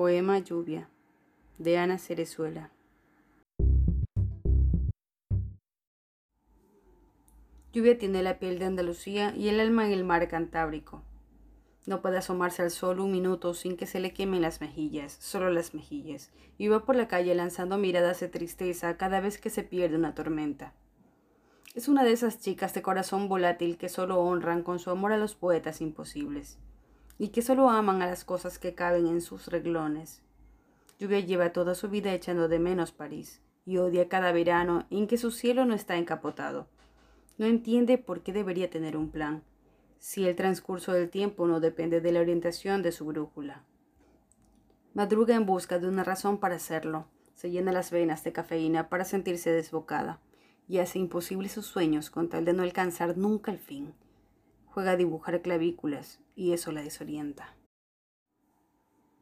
Poema Lluvia de Ana Cerezuela. Lluvia tiene la piel de Andalucía y el alma en el mar Cantábrico. No puede asomarse al sol un minuto sin que se le quemen las mejillas, solo las mejillas, y va por la calle lanzando miradas de tristeza cada vez que se pierde una tormenta. Es una de esas chicas de corazón volátil que solo honran con su amor a los poetas imposibles, y que solo aman a las cosas que caben en sus reglones. Lluvia lleva toda su vida echando de menos París, y odia cada verano en que su cielo no está encapotado. No entiende por qué debería tener un plan, si el transcurso del tiempo no depende de la orientación de su brújula. Madruga en busca de una razón para hacerlo, se llena las venas de cafeína para sentirse desbocada y hace imposibles sus sueños con tal de no alcanzar nunca el fin. Juega a dibujar clavículas y eso la desorienta.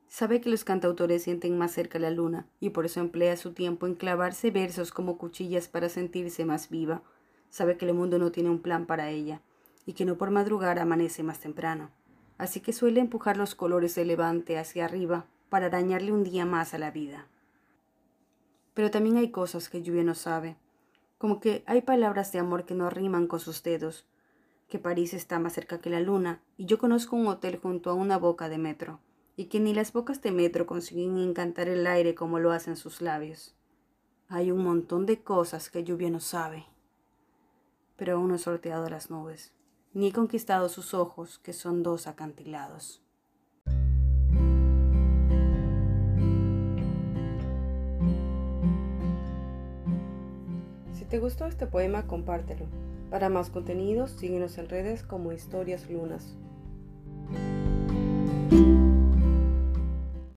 Sabe que los cantautores sienten más cerca la luna y por eso emplea su tiempo en clavarse versos como cuchillas para sentirse más viva. Sabe que el mundo no tiene un plan para ella y que no por madrugar amanece más temprano. Así que suele empujar los colores de levante hacia arriba para dañarle un día más a la vida. Pero también hay cosas que Lluvia no sabe, como que hay palabras de amor que no riman con sus dedos, que París está más cerca que la luna, y yo conozco un hotel junto a una boca de metro, y que ni las bocas de metro consiguen encantar el aire como lo hacen sus labios. Hay un montón de cosas que lluvia no sabe, pero aún no he sorteado las nubes, ni he conquistado sus ojos, que son dos acantilados. te gustó este poema, compártelo. Para más contenidos, síguenos en redes como Historias Lunas.